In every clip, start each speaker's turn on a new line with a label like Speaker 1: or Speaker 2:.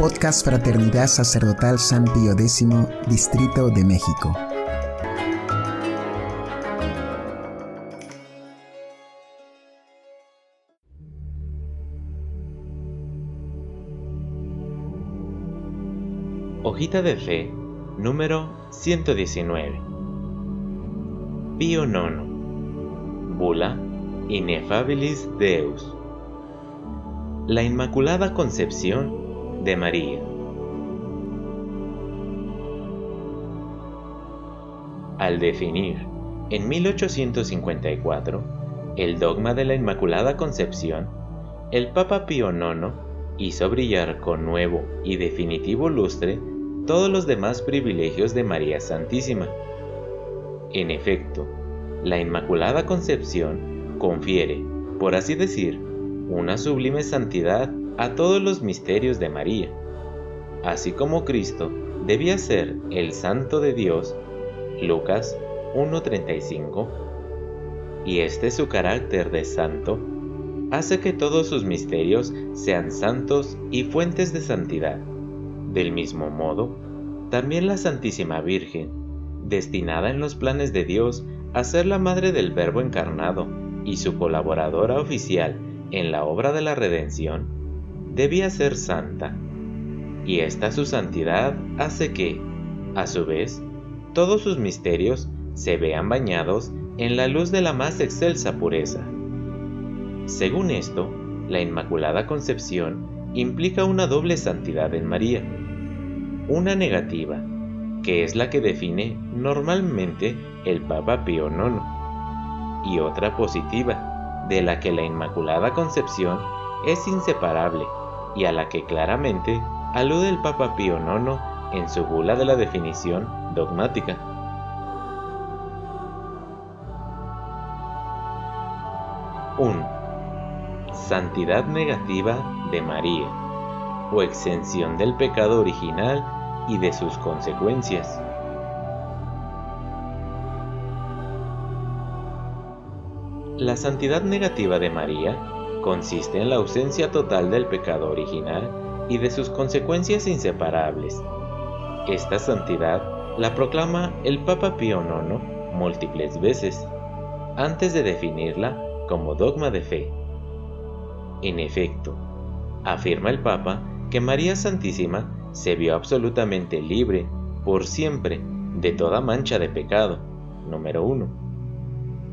Speaker 1: Podcast Fraternidad Sacerdotal San Pío X, Distrito de México.
Speaker 2: Hojita de Fe, número 119. Pío IX. Bula Inefabilis Deus. La Inmaculada Concepción de María. Al definir, en 1854, el dogma de la Inmaculada Concepción, el Papa Pío IX hizo brillar con nuevo y definitivo lustre todos los demás privilegios de María Santísima. En efecto, la Inmaculada Concepción confiere, por así decir, una sublime santidad a todos los misterios de María. Así como Cristo debía ser el Santo de Dios, Lucas 1.35, y este su carácter de santo, hace que todos sus misterios sean santos y fuentes de santidad. Del mismo modo, también la Santísima Virgen, destinada en los planes de Dios a ser la madre del Verbo encarnado y su colaboradora oficial en la obra de la redención, debía ser santa, y esta su santidad hace que, a su vez, todos sus misterios se vean bañados en la luz de la más excelsa pureza. Según esto, la Inmaculada Concepción implica una doble santidad en María, una negativa, que es la que define normalmente el Papa Pío IX, y otra positiva, de la que la Inmaculada Concepción es inseparable y a la que claramente alude el Papa Pío IX en su bula de la definición dogmática. ¡1! Santidad negativa de María, o exención del pecado original y de sus consecuencias. La santidad negativa de María consiste en la ausencia total del pecado original y de sus consecuencias inseparables. Esta santidad la proclama el Papa Pío IX múltiples veces, antes de definirla como dogma de fe. En efecto, afirma el Papa que María Santísima se vio absolutamente libre por siempre de toda mancha de pecado, número 1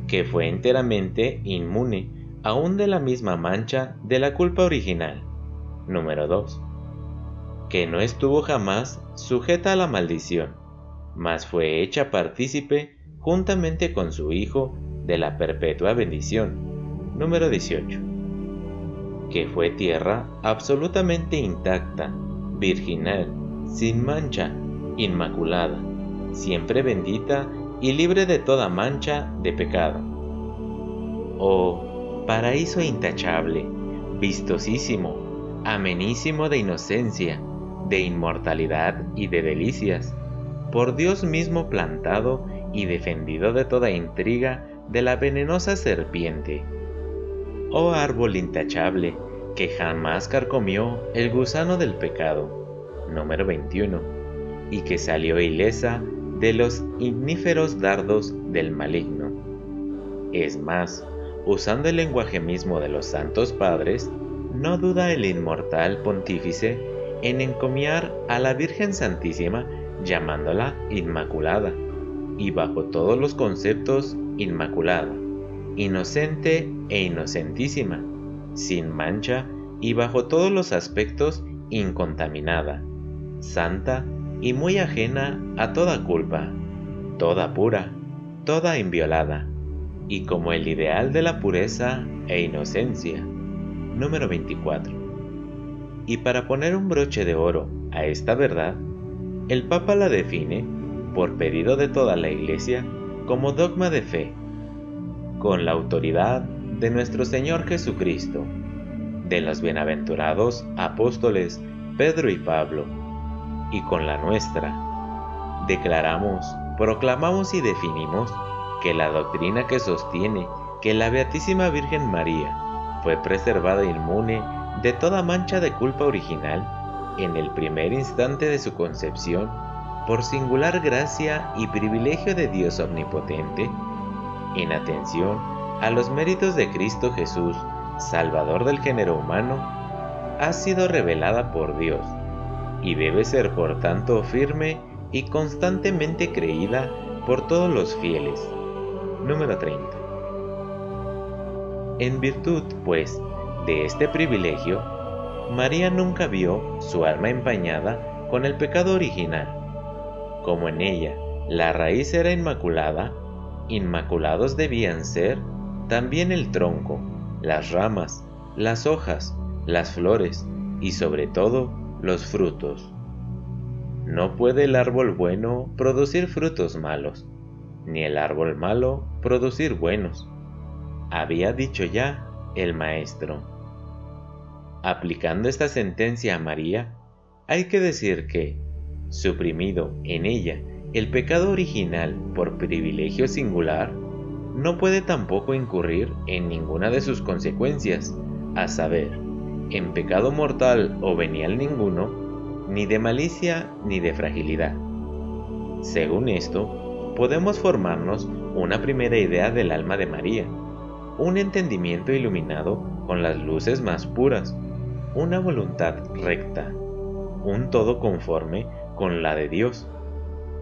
Speaker 2: que fue enteramente inmune aún de la misma mancha de la culpa original. Número 2. Que no estuvo jamás sujeta a la maldición, mas fue hecha partícipe juntamente con su Hijo de la perpetua bendición. Número 18. Que fue tierra absolutamente intacta, virginal, sin mancha, inmaculada, siempre bendita y libre de toda mancha de pecado. Oh, paraíso intachable, vistosísimo, amenísimo de inocencia, de inmortalidad y de delicias, por Dios mismo plantado y defendido de toda intriga de la venenosa serpiente. Oh árbol intachable, que jamás carcomió el gusano del pecado, número 21, y que salió ilesa de los igníferos dardos del maligno. Es más, usando el lenguaje mismo de los santos padres, no duda el inmortal pontífice en encomiar a la Virgen Santísima llamándola Inmaculada, y bajo todos los conceptos Inmaculada, inocente e inocentísima, sin mancha y bajo todos los aspectos incontaminada, santa y muy ajena a toda culpa, toda pura, toda inviolada, y como el ideal de la pureza e inocencia. Número 24. Y para poner un broche de oro a esta verdad, el Papa la define, por pedido de toda la Iglesia, como dogma de fe, con la autoridad de nuestro Señor Jesucristo, de los bienaventurados apóstoles Pedro y Pablo, y con la nuestra. Declaramos, proclamamos y definimos que la doctrina que sostiene que la Beatísima Virgen María fue preservada inmune de toda mancha de culpa original en el primer instante de su concepción, por singular gracia y privilegio de Dios Omnipotente, en atención a los méritos de Cristo Jesús, Salvador del género humano, ha sido revelada por Dios y debe ser por tanto firme y constantemente creída por todos los fieles. Número 30. En virtud, pues, de este privilegio, María nunca vio su alma empañada con el pecado original. Como en ella la raíz era inmaculada, inmaculados debían ser también el tronco, las ramas, las hojas, las flores y sobre todo los frutos. No puede el árbol bueno producir frutos malos, ni el árbol malo producir buenos. Había dicho ya el maestro. Aplicando esta sentencia a María, hay que decir que, suprimido en ella el pecado original por privilegio singular, no puede tampoco incurrir en ninguna de sus consecuencias, a saber, en pecado mortal o venial ninguno, ni de malicia ni de fragilidad. Según esto, podemos formarnos una primera idea del alma de María, un entendimiento iluminado con las luces más puras, una voluntad recta, un todo conforme con la de Dios,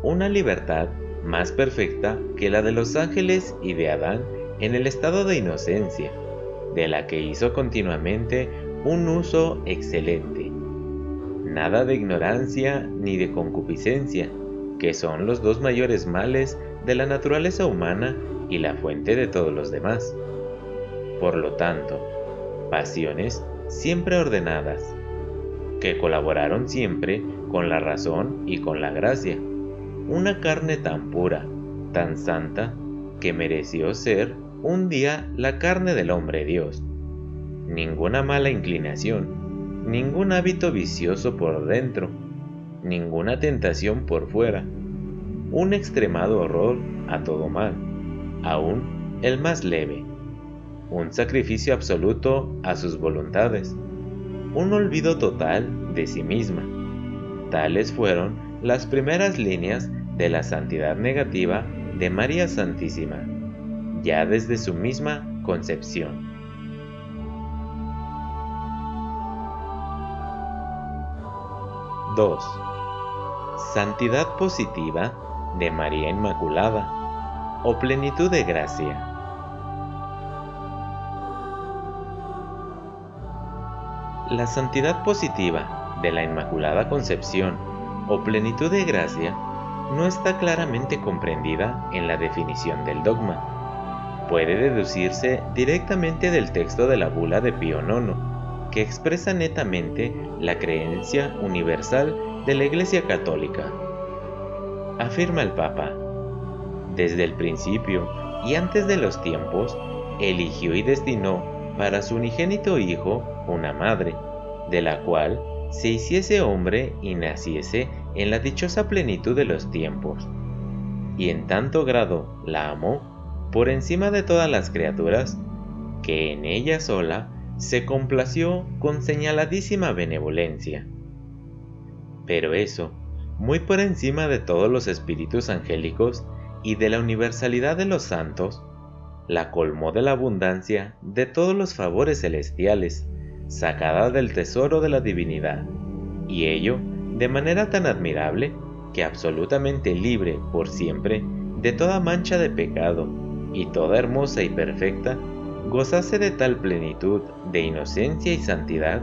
Speaker 2: una libertad más perfecta que la de los ángeles y de Adán en el estado de inocencia, de la que hizo continuamente un uso excelente. Nada de ignorancia ni de concupiscencia, que son los dos mayores males de la naturaleza humana y la fuente de todos los demás. Por lo tanto, pasiones siempre ordenadas, que colaboraron siempre con la razón y con la gracia. Una carne tan pura, tan santa, que mereció ser un día la carne del hombre Dios. Ninguna mala inclinación, ningún hábito vicioso por dentro, ninguna tentación por fuera, un extremado horror a todo mal, aún el más leve un sacrificio absoluto a sus voluntades, un olvido total de sí misma. Tales fueron las primeras líneas de la santidad negativa de María Santísima, ya desde su misma concepción. (2) Santidad positiva de María Inmaculada o plenitud de gracia. La santidad positiva de la Inmaculada Concepción o plenitud de gracia no está claramente comprendida en la definición del dogma. Puede deducirse directamente del texto de la bula de Pío IX, que expresa netamente la creencia universal de la Iglesia Católica. Afirma el Papa, desde el principio y antes de los tiempos, eligió y destinó para su unigénito Hijo una madre, de la cual se hiciese hombre y naciese en la dichosa plenitud de los tiempos. Y en tanto grado la amó por encima de todas las criaturas, que en ella sola se complació con señaladísima benevolencia. Pero eso, muy por encima de todos los espíritus angélicos y de la universalidad de los santos, la colmó de la abundancia de todos los favores celestiales, sacada del tesoro de la divinidad, y ello de manera tan admirable que absolutamente libre por siempre de toda mancha de pecado, y toda hermosa y perfecta, gozase de tal plenitud de inocencia y santidad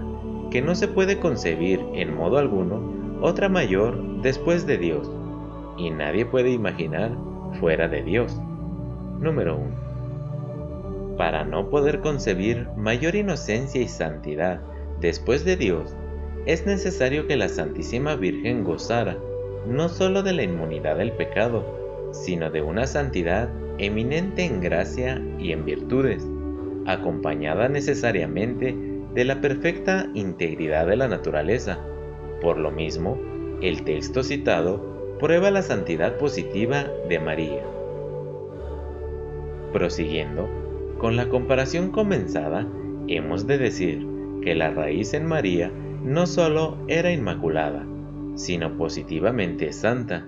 Speaker 2: que no se puede concebir en modo alguno otra mayor después de Dios, y nadie puede imaginar fuera de Dios. Número 1 para no poder concebir mayor inocencia y santidad después de Dios, es necesario que la Santísima Virgen gozara no sólo de la inmunidad del pecado, sino de una santidad eminente en gracia y en virtudes, acompañada necesariamente de la perfecta integridad de la naturaleza. Por lo mismo, el texto citado prueba la santidad positiva de María. Prosiguiendo, con la comparación comenzada, hemos de decir que la raíz en María no solo era inmaculada, sino positivamente santa.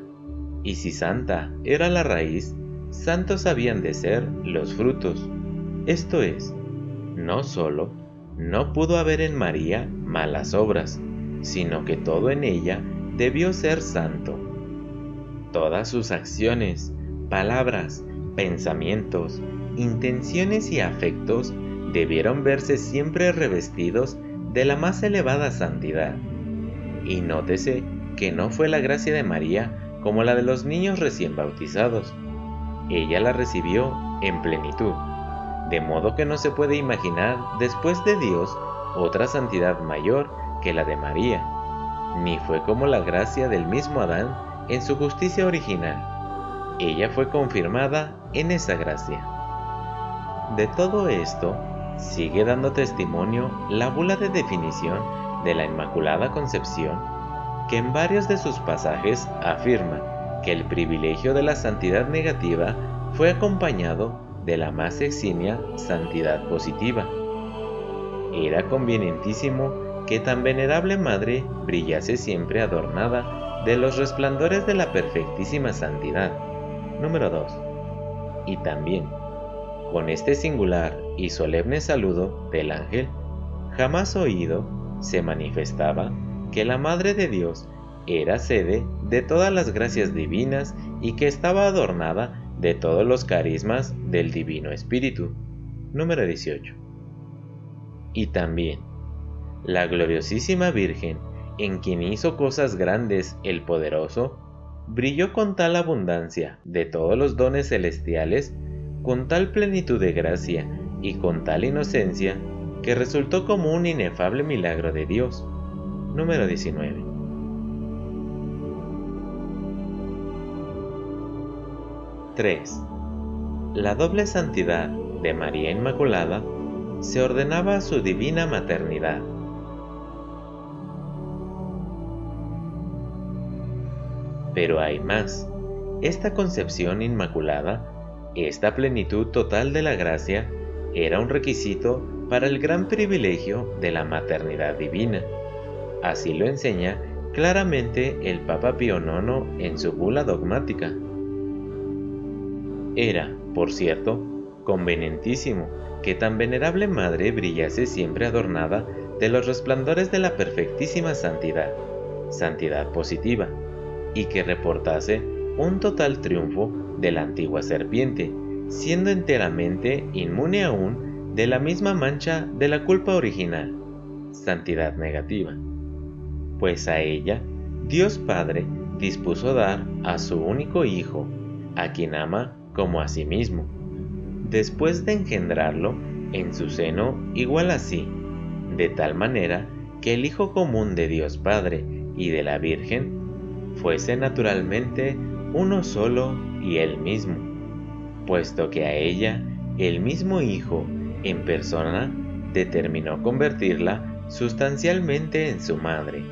Speaker 2: Y si santa era la raíz, santos habían de ser los frutos. Esto es, no solo no pudo haber en María malas obras, sino que todo en ella debió ser santo. Todas sus acciones, palabras, pensamientos, intenciones y afectos debieron verse siempre revestidos de la más elevada santidad. Y nótese que no fue la gracia de María como la de los niños recién bautizados. Ella la recibió en plenitud, de modo que no se puede imaginar después de Dios otra santidad mayor que la de María, ni fue como la gracia del mismo Adán en su justicia original. Ella fue confirmada en esa gracia. De todo esto, sigue dando testimonio la bula de definición de la Inmaculada Concepción, que en varios de sus pasajes afirma que el privilegio de la santidad negativa fue acompañado de la más eximia santidad positiva. Era convenientísimo que tan venerable madre brillase siempre adornada de los resplandores de la perfectísima santidad. Número 2. Y también, con este singular y solemne saludo del ángel, jamás oído se manifestaba que la Madre de Dios era sede de todas las gracias divinas y que estaba adornada de todos los carismas del Divino Espíritu. Número 18. Y también, la gloriosísima Virgen, en quien hizo cosas grandes el poderoso, brilló con tal abundancia de todos los dones celestiales, con tal plenitud de gracia y con tal inocencia, que resultó como un inefable milagro de Dios. Número 19. (3) La doble santidad de María Inmaculada se ordenaba a su divina maternidad. Pero hay más. Esta concepción inmaculada, esta plenitud total de la gracia, era un requisito para el gran privilegio de la maternidad divina. Así lo enseña claramente el Papa Pío IX en su bula dogmática. Era, por cierto, convenientísimo que tan venerable madre brillase siempre adornada de los resplandores de la perfectísima santidad, santidad positiva, y que reportase un total triunfo de la antigua serpiente, siendo enteramente inmune aún de la misma mancha de la culpa original, santidad negativa. Pues a ella, Dios Padre dispuso dar a su único Hijo, a quien ama como a sí mismo, después de engendrarlo en su seno igual así, de tal manera que el Hijo común de Dios Padre y de la Virgen fuese naturalmente uno solo y el mismo, puesto que a ella el mismo Hijo en persona determinó convertirla sustancialmente en su madre,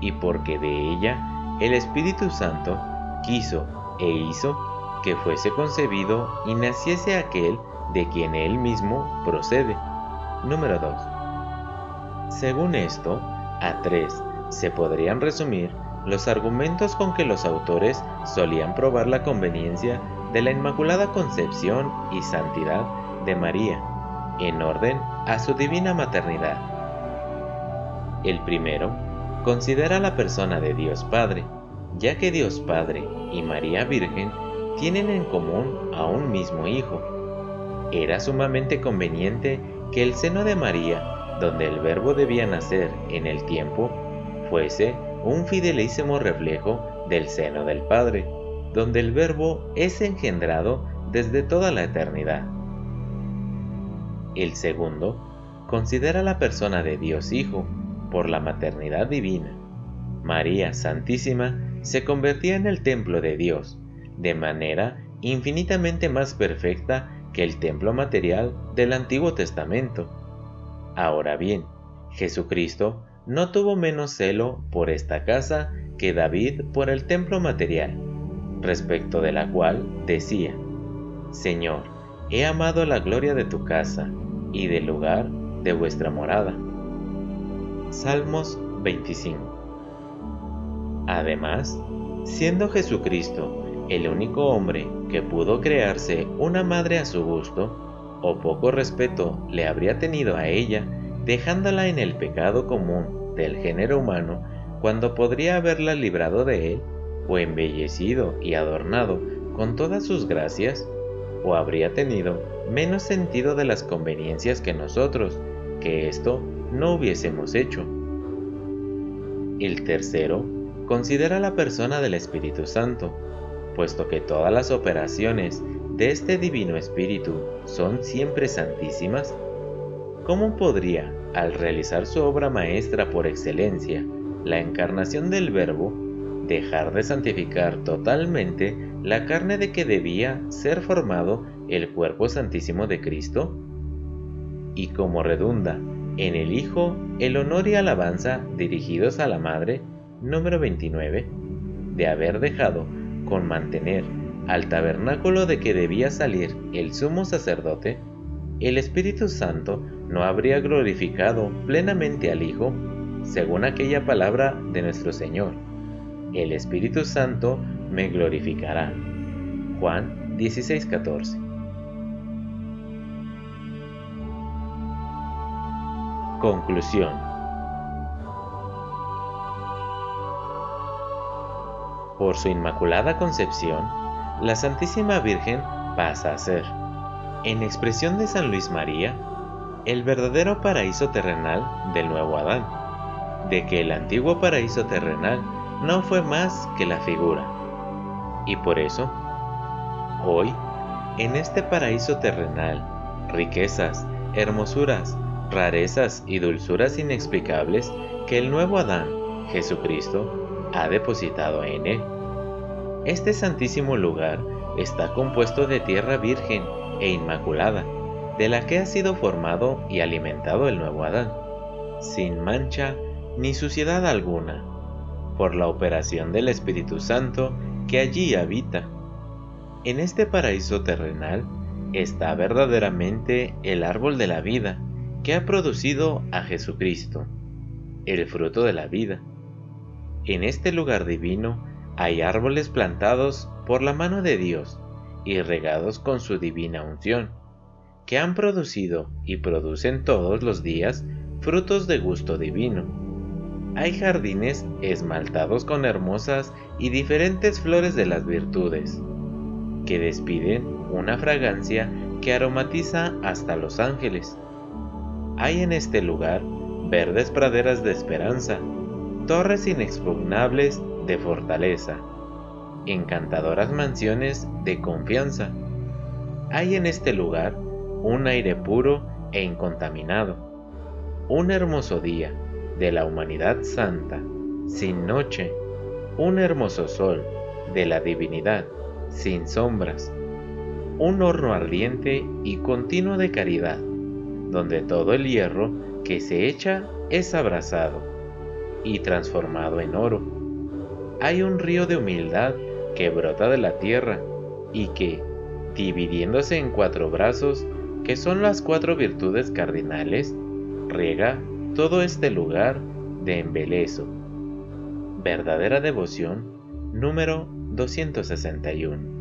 Speaker 2: y porque de ella el Espíritu Santo quiso e hizo que fuese concebido y naciese aquel de quien él mismo procede. Número 2. Según esto, a tres se podrían resumir los argumentos con que los autores solían probar la conveniencia de la Inmaculada Concepción y Santidad de María, en orden a su divina maternidad. El primero considera la persona de Dios Padre, ya que Dios Padre y María Virgen tienen en común a un mismo Hijo. Era sumamente conveniente que el seno de María, donde el Verbo debía nacer en el tiempo, fuese un fidelísimo reflejo del seno del Padre, donde el Verbo es engendrado desde toda la eternidad. El segundo considera la persona de Dios Hijo por la maternidad divina. María Santísima se convertía en el templo de Dios, de manera infinitamente más perfecta que el templo material del Antiguo Testamento. Ahora bien, Jesucristo no tuvo menos celo por esta casa que David por el templo material, respecto de la cual decía, Señor, he amado la gloria de tu casa y del lugar de vuestra morada. Salmos 25. Además, siendo Jesucristo el único hombre que pudo crearse una madre a su gusto, o poco respeto le habría tenido a ella, dejándola en el pecado común del género humano, cuando podría haberla librado de él, o embellecido y adornado con todas sus gracias, o habría tenido menos sentido de las conveniencias que nosotros, que esto no hubiésemos hecho. El tercero considera la persona del Espíritu Santo, puesto que todas las operaciones de este Divino Espíritu son siempre santísimas, ¿cómo podría, al realizar su obra maestra por excelencia, la encarnación del Verbo, dejar de santificar totalmente la carne de que debía ser formado el cuerpo santísimo de Cristo? Y como redunda en el Hijo el honor y alabanza dirigidos a la Madre, número 29, de haber dejado con mantener al tabernáculo de que debía salir el sumo sacerdote, el Espíritu Santo no habría glorificado plenamente al Hijo, según aquella palabra de nuestro Señor. El Espíritu Santo me glorificará. Juan 16:14 Conclusión Por su Inmaculada Concepción, la Santísima Virgen pasa a ser, en expresión de San Luis María, el verdadero paraíso terrenal del nuevo Adán, de que el antiguo paraíso terrenal no fue más que la figura. Y por eso, hoy, en este paraíso terrenal, riquezas, hermosuras, rarezas y dulzuras inexplicables que el nuevo Adán, Jesucristo, ha depositado en él. Este santísimo lugar está compuesto de tierra virgen e inmaculada, de la que ha sido formado y alimentado el nuevo Adán, sin mancha ni suciedad alguna, por la operación del Espíritu Santo que allí habita. En este paraíso terrenal está verdaderamente el árbol de la vida, que ha producido a Jesucristo, el fruto de la vida. En este lugar divino hay árboles plantados por la mano de Dios y regados con su divina unción, que han producido y producen todos los días frutos de gusto divino. Hay jardines esmaltados con hermosas y diferentes flores de las virtudes, que despiden una fragancia que aromatiza hasta los ángeles hay en este lugar verdes praderas de esperanza, torres inexpugnables de fortaleza, encantadoras mansiones de confianza. Hay en este lugar un aire puro e incontaminado, un hermoso día de la humanidad santa, sin noche, un hermoso sol de la divinidad, sin sombras, un horno ardiente y continuo de caridad donde todo el hierro que se echa es abrazado y transformado en oro. Hay un río de humildad que brota de la tierra y que, dividiéndose en cuatro brazos, que son las cuatro virtudes cardinales, riega todo este lugar de embelezo. Verdadera devoción número 261.